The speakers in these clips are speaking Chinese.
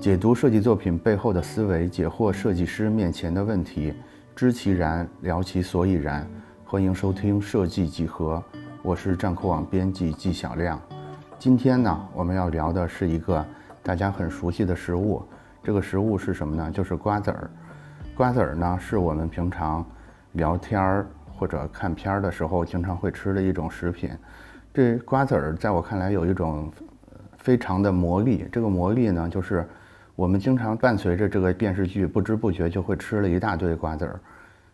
解读设计作品背后的思维，解惑设计师面前的问题，知其然，聊其所以然。欢迎收听设计几何，我是站酷网编辑纪小亮。今天呢，我们要聊的是一个大家很熟悉的食物。这个食物是什么呢？就是瓜子儿。瓜子儿呢，是我们平常聊天儿或者看片儿的时候经常会吃的一种食品。这瓜子儿在我看来有一种非常的魔力。这个魔力呢，就是我们经常伴随着这个电视剧，不知不觉就会吃了一大堆瓜子儿。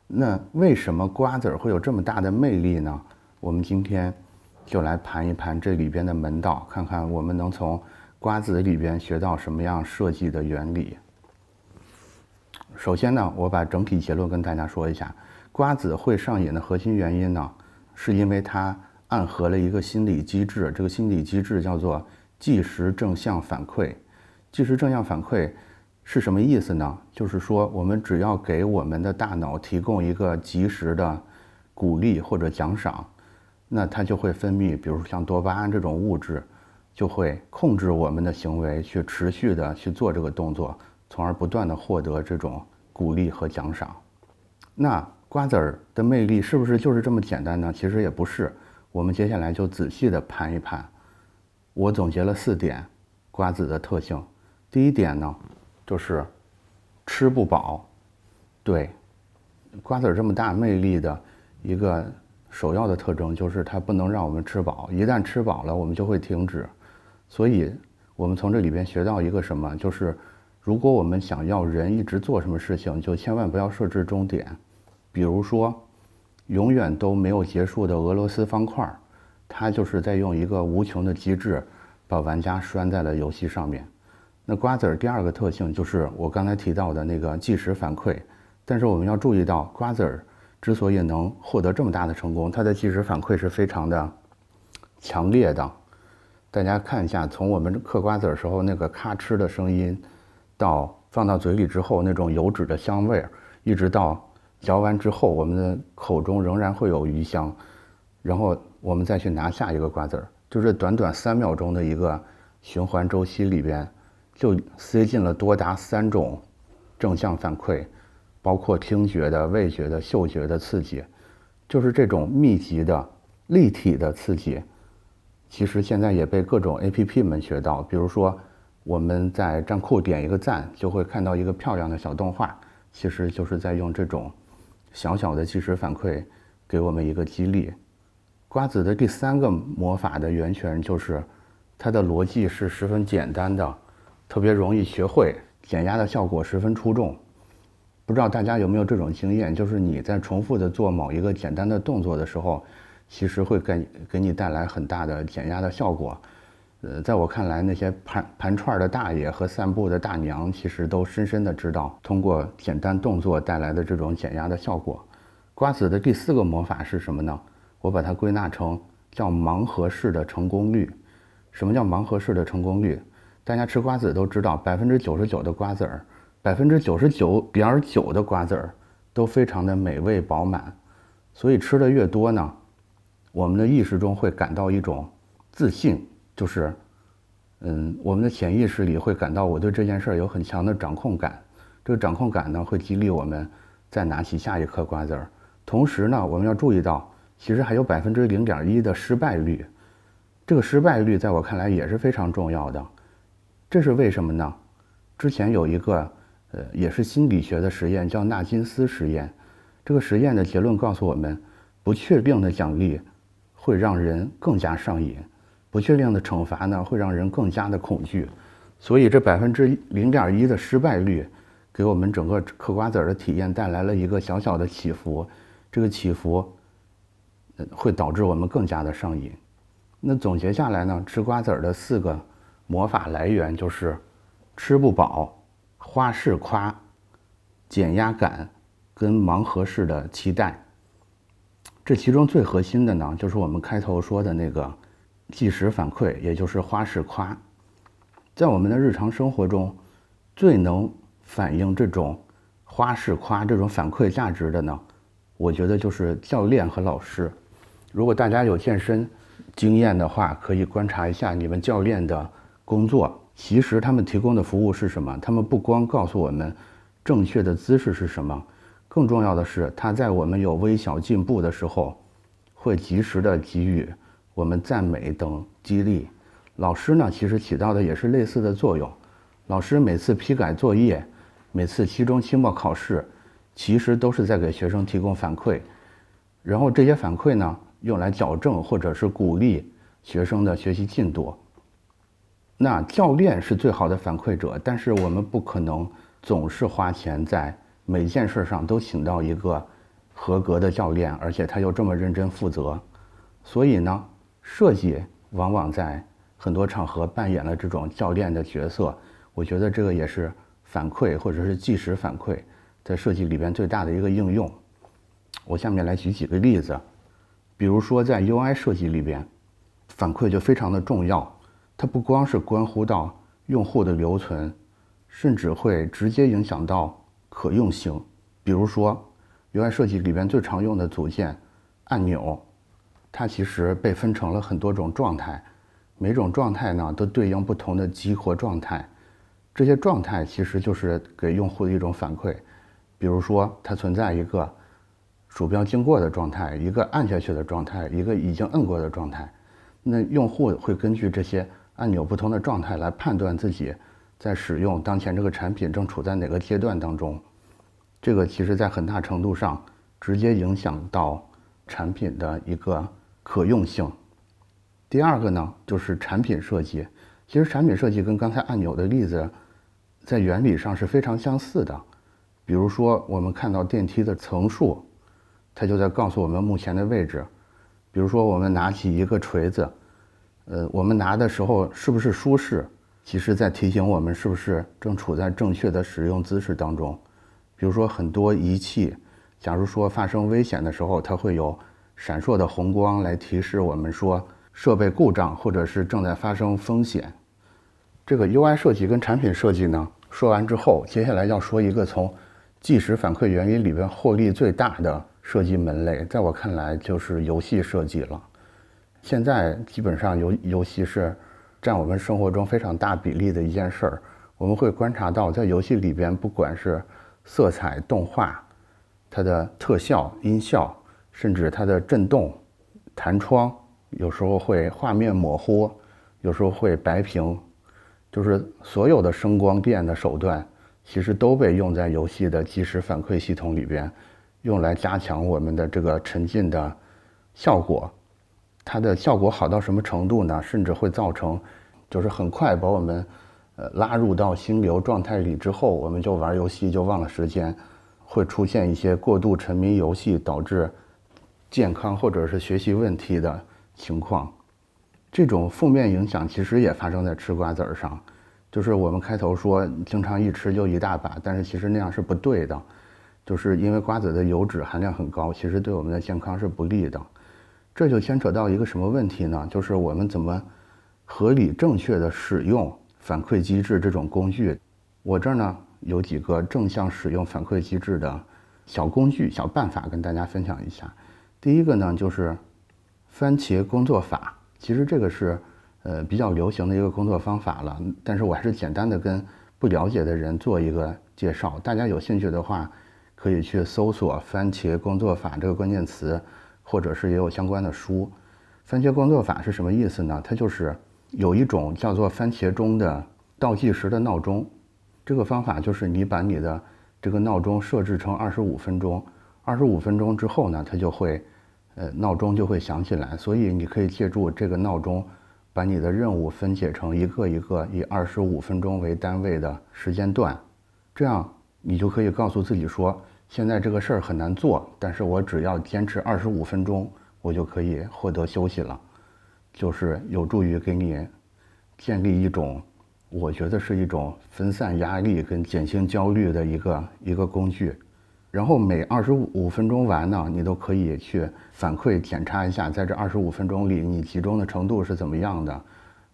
那为什么瓜子儿会有这么大的魅力呢？我们今天就来盘一盘这里边的门道，看看我们能从瓜子里边学到什么样设计的原理。首先呢，我把整体结论跟大家说一下：瓜子会上瘾的核心原因呢，是因为它。暗合了一个心理机制，这个心理机制叫做即时正向反馈。即时正向反馈是什么意思呢？就是说，我们只要给我们的大脑提供一个及时的鼓励或者奖赏，那它就会分泌，比如像多巴胺这种物质，就会控制我们的行为，去持续的去做这个动作，从而不断的获得这种鼓励和奖赏。那瓜子儿的魅力是不是就是这么简单呢？其实也不是。我们接下来就仔细的盘一盘。我总结了四点瓜子的特性。第一点呢，就是吃不饱。对，瓜子这么大魅力的一个首要的特征就是它不能让我们吃饱。一旦吃饱了，我们就会停止。所以，我们从这里边学到一个什么？就是如果我们想要人一直做什么事情，就千万不要设置终点。比如说。永远都没有结束的俄罗斯方块，它就是在用一个无穷的机制，把玩家拴在了游戏上面。那瓜子儿第二个特性就是我刚才提到的那个即时反馈，但是我们要注意到，瓜子儿之所以能获得这么大的成功，它的即时反馈是非常的强烈的。大家看一下，从我们嗑瓜子儿时候那个咔哧的声音，到放到嘴里之后那种油脂的香味儿，一直到。嚼完之后，我们的口中仍然会有余香，然后我们再去拿下一个瓜子儿，就这短短三秒钟的一个循环周期里边，就塞进了多达三种正向反馈，包括听觉的、味觉的、嗅觉的刺激，就是这种密集的、立体的刺激，其实现在也被各种 APP 们学到，比如说我们在站酷点一个赞，就会看到一个漂亮的小动画，其实就是在用这种。小小的即时反馈给我们一个激励。瓜子的第三个魔法的源泉就是，它的逻辑是十分简单的，特别容易学会，减压的效果十分出众。不知道大家有没有这种经验，就是你在重复的做某一个简单的动作的时候，其实会给给你带来很大的减压的效果。呃，在我看来，那些盘盘串的大爷和散步的大娘，其实都深深的知道，通过简单动作带来的这种减压的效果。瓜子的第四个魔法是什么呢？我把它归纳成叫盲盒式的成功率。什么叫盲盒式的成功率？大家吃瓜子都知道，百分之九十九的瓜子儿，百分之九十九点九的瓜子儿都非常的美味饱满。所以吃的越多呢，我们的意识中会感到一种自信。就是，嗯，我们的潜意识里会感到我对这件事儿有很强的掌控感，这个掌控感呢会激励我们再拿起下一颗瓜子儿。同时呢，我们要注意到，其实还有百分之零点一的失败率，这个失败率在我看来也是非常重要的。这是为什么呢？之前有一个呃也是心理学的实验，叫纳金斯实验。这个实验的结论告诉我们，不确定的奖励会让人更加上瘾。不确定的惩罚呢，会让人更加的恐惧，所以这百分之零点一的失败率，给我们整个嗑瓜子儿的体验带来了一个小小的起伏，这个起伏，会导致我们更加的上瘾。那总结下来呢，吃瓜子儿的四个魔法来源就是：吃不饱、花式夸、减压感跟盲盒式的期待。这其中最核心的呢，就是我们开头说的那个。即时反馈，也就是花式夸，在我们的日常生活中，最能反映这种花式夸这种反馈价值的呢，我觉得就是教练和老师。如果大家有健身经验的话，可以观察一下你们教练的工作。其实他们提供的服务是什么？他们不光告诉我们正确的姿势是什么，更重要的是，他在我们有微小进步的时候，会及时的给予我们赞美等激励。老师呢，其实起到的也是类似的作用。老师每次批改作业，每次期中、期末考试，其实都是在给学生提供反馈，然后这些反馈呢，用来矫正或者是鼓励学生的学习进度。那教练是最好的反馈者，但是我们不可能总是花钱在每件事上都请到一个合格的教练，而且他又这么认真负责。所以呢，设计往往在很多场合扮演了这种教练的角色。我觉得这个也是反馈或者是即时反馈在设计里边最大的一个应用。我下面来举几个例子，比如说在 UI 设计里边，反馈就非常的重要。它不光是关乎到用户的留存，甚至会直接影响到可用性。比如说 UI 设计里边最常用的组件按钮，它其实被分成了很多种状态，每种状态呢都对应不同的激活状态。这些状态其实就是给用户的一种反馈，比如说它存在一个鼠标经过的状态，一个按下去的状态，一个已经摁过的状态。那用户会根据这些按钮不同的状态来判断自己在使用当前这个产品正处在哪个阶段当中。这个其实在很大程度上直接影响到产品的一个可用性。第二个呢，就是产品设计。其实产品设计跟刚才按钮的例子。在原理上是非常相似的，比如说我们看到电梯的层数，它就在告诉我们目前的位置。比如说我们拿起一个锤子，呃，我们拿的时候是不是舒适，其实在提醒我们是不是正处在正确的使用姿势当中。比如说很多仪器，假如说发生危险的时候，它会有闪烁的红光来提示我们说设备故障或者是正在发生风险。这个 UI 设计跟产品设计呢？说完之后，接下来要说一个从即时反馈原理里边获利最大的设计门类，在我看来就是游戏设计了。现在基本上游游戏是占我们生活中非常大比例的一件事儿。我们会观察到，在游戏里边，不管是色彩、动画、它的特效、音效，甚至它的震动、弹窗，有时候会画面模糊，有时候会白屏。就是所有的声光电的手段，其实都被用在游戏的即时反馈系统里边，用来加强我们的这个沉浸的效果。它的效果好到什么程度呢？甚至会造成，就是很快把我们呃拉入到心流状态里之后，我们就玩游戏就忘了时间，会出现一些过度沉迷游戏导致健康或者是学习问题的情况。这种负面影响其实也发生在吃瓜子儿上，就是我们开头说经常一吃就一大把，但是其实那样是不对的，就是因为瓜子的油脂含量很高，其实对我们的健康是不利的。这就牵扯到一个什么问题呢？就是我们怎么合理正确的使用反馈机制这种工具。我这儿呢有几个正向使用反馈机制的小工具、小办法跟大家分享一下。第一个呢就是番茄工作法。其实这个是，呃，比较流行的一个工作方法了。但是我还是简单的跟不了解的人做一个介绍。大家有兴趣的话，可以去搜索“番茄工作法”这个关键词，或者是也有相关的书。番茄工作法是什么意思呢？它就是有一种叫做番茄钟的倒计时的闹钟。这个方法就是你把你的这个闹钟设置成二十五分钟，二十五分钟之后呢，它就会。呃，闹钟就会响起来，所以你可以借助这个闹钟，把你的任务分解成一个一个以二十五分钟为单位的时间段，这样你就可以告诉自己说，现在这个事儿很难做，但是我只要坚持二十五分钟，我就可以获得休息了，就是有助于给你建立一种，我觉得是一种分散压力跟减轻焦虑的一个一个工具。然后每二十五分钟完呢，你都可以去反馈检查一下，在这二十五分钟里，你集中的程度是怎么样的？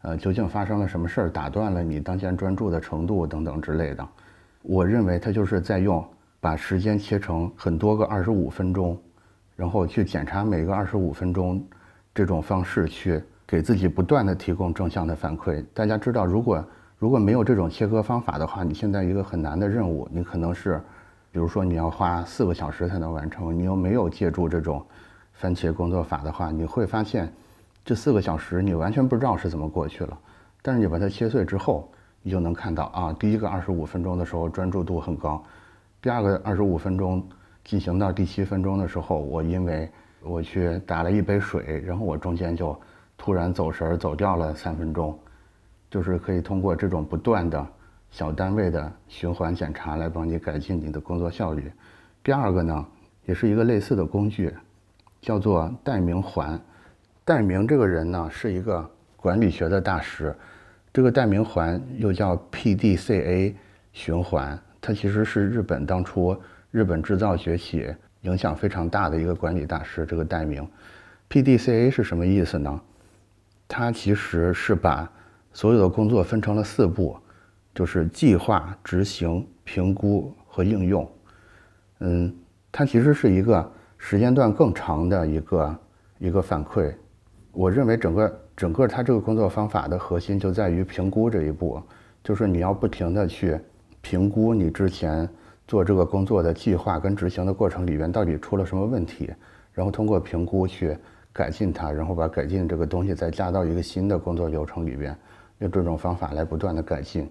呃，究竟发生了什么事儿，打断了你当前专注的程度等等之类的。我认为它就是在用把时间切成很多个二十五分钟，然后去检查每个二十五分钟这种方式去给自己不断的提供正向的反馈。大家知道，如果如果没有这种切割方法的话，你现在一个很难的任务，你可能是，比如说你要花四个小时才能完成，你又没有借助这种番茄工作法的话，你会发现这四个小时你完全不知道是怎么过去了。但是你把它切碎之后，你就能看到啊，第一个二十五分钟的时候专注度很高，第二个二十五分钟进行到第七分钟的时候，我因为我去打了一杯水，然后我中间就突然走神儿走掉了三分钟。就是可以通过这种不断的小单位的循环检查来帮你改进你的工作效率。第二个呢，也是一个类似的工具，叫做戴明环。戴明这个人呢是一个管理学的大师，这个戴明环又叫 PDCA 循环，它其实是日本当初日本制造崛起影响非常大的一个管理大师。这个代名，PDCA 是什么意思呢？它其实是把所有的工作分成了四步，就是计划、执行、评估和应用。嗯，它其实是一个时间段更长的一个一个反馈。我认为整个整个它这个工作方法的核心就在于评估这一步，就是你要不停的去评估你之前做这个工作的计划跟执行的过程里边到底出了什么问题，然后通过评估去改进它，然后把改进这个东西再加到一个新的工作流程里边。用这种方法来不断的改进，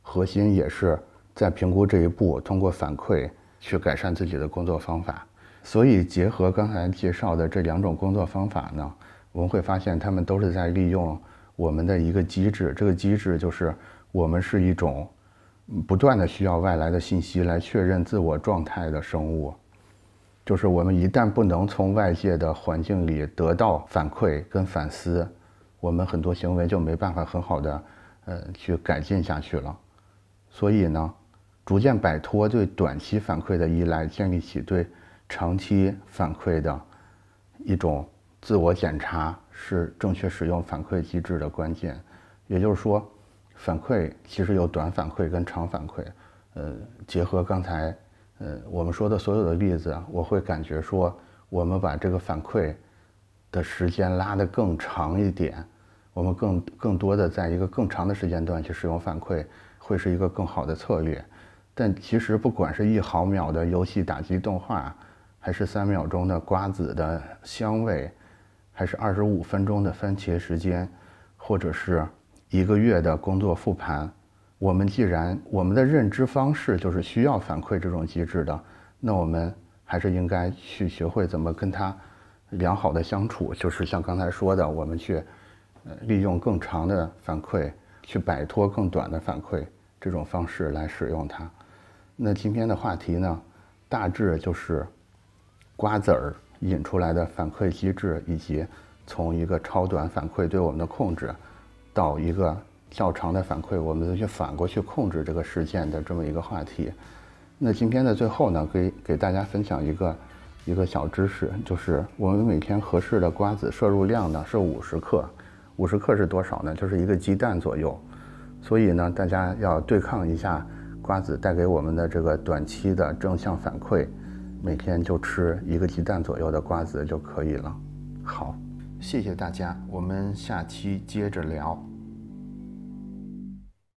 核心也是在评估这一步，通过反馈去改善自己的工作方法。所以结合刚才介绍的这两种工作方法呢，我们会发现他们都是在利用我们的一个机制。这个机制就是我们是一种不断的需要外来的信息来确认自我状态的生物。就是我们一旦不能从外界的环境里得到反馈跟反思。我们很多行为就没办法很好的，呃，去改进下去了。所以呢，逐渐摆脱对短期反馈的依赖，建立起对长期反馈的一种自我检查，是正确使用反馈机制的关键。也就是说，反馈其实有短反馈跟长反馈。呃，结合刚才呃我们说的所有的例子，我会感觉说，我们把这个反馈。的时间拉得更长一点，我们更更多的在一个更长的时间段去使用反馈，会是一个更好的策略。但其实不管是一毫秒的游戏打击动画，还是三秒钟的瓜子的香味，还是二十五分钟的番茄时间，或者是一个月的工作复盘，我们既然我们的认知方式就是需要反馈这种机制的，那我们还是应该去学会怎么跟它。良好的相处就是像刚才说的，我们去，呃，利用更长的反馈，去摆脱更短的反馈这种方式来使用它。那今天的话题呢，大致就是瓜子儿引出来的反馈机制，以及从一个超短反馈对我们的控制，到一个较长的反馈，我们去反过去控制这个事件的这么一个话题。那今天的最后呢，可以给大家分享一个。一个小知识就是，我们每天合适的瓜子摄入量呢是五十克，五十克是多少呢？就是一个鸡蛋左右。所以呢，大家要对抗一下瓜子带给我们的这个短期的正向反馈，每天就吃一个鸡蛋左右的瓜子就可以了。好，谢谢大家，我们下期接着聊。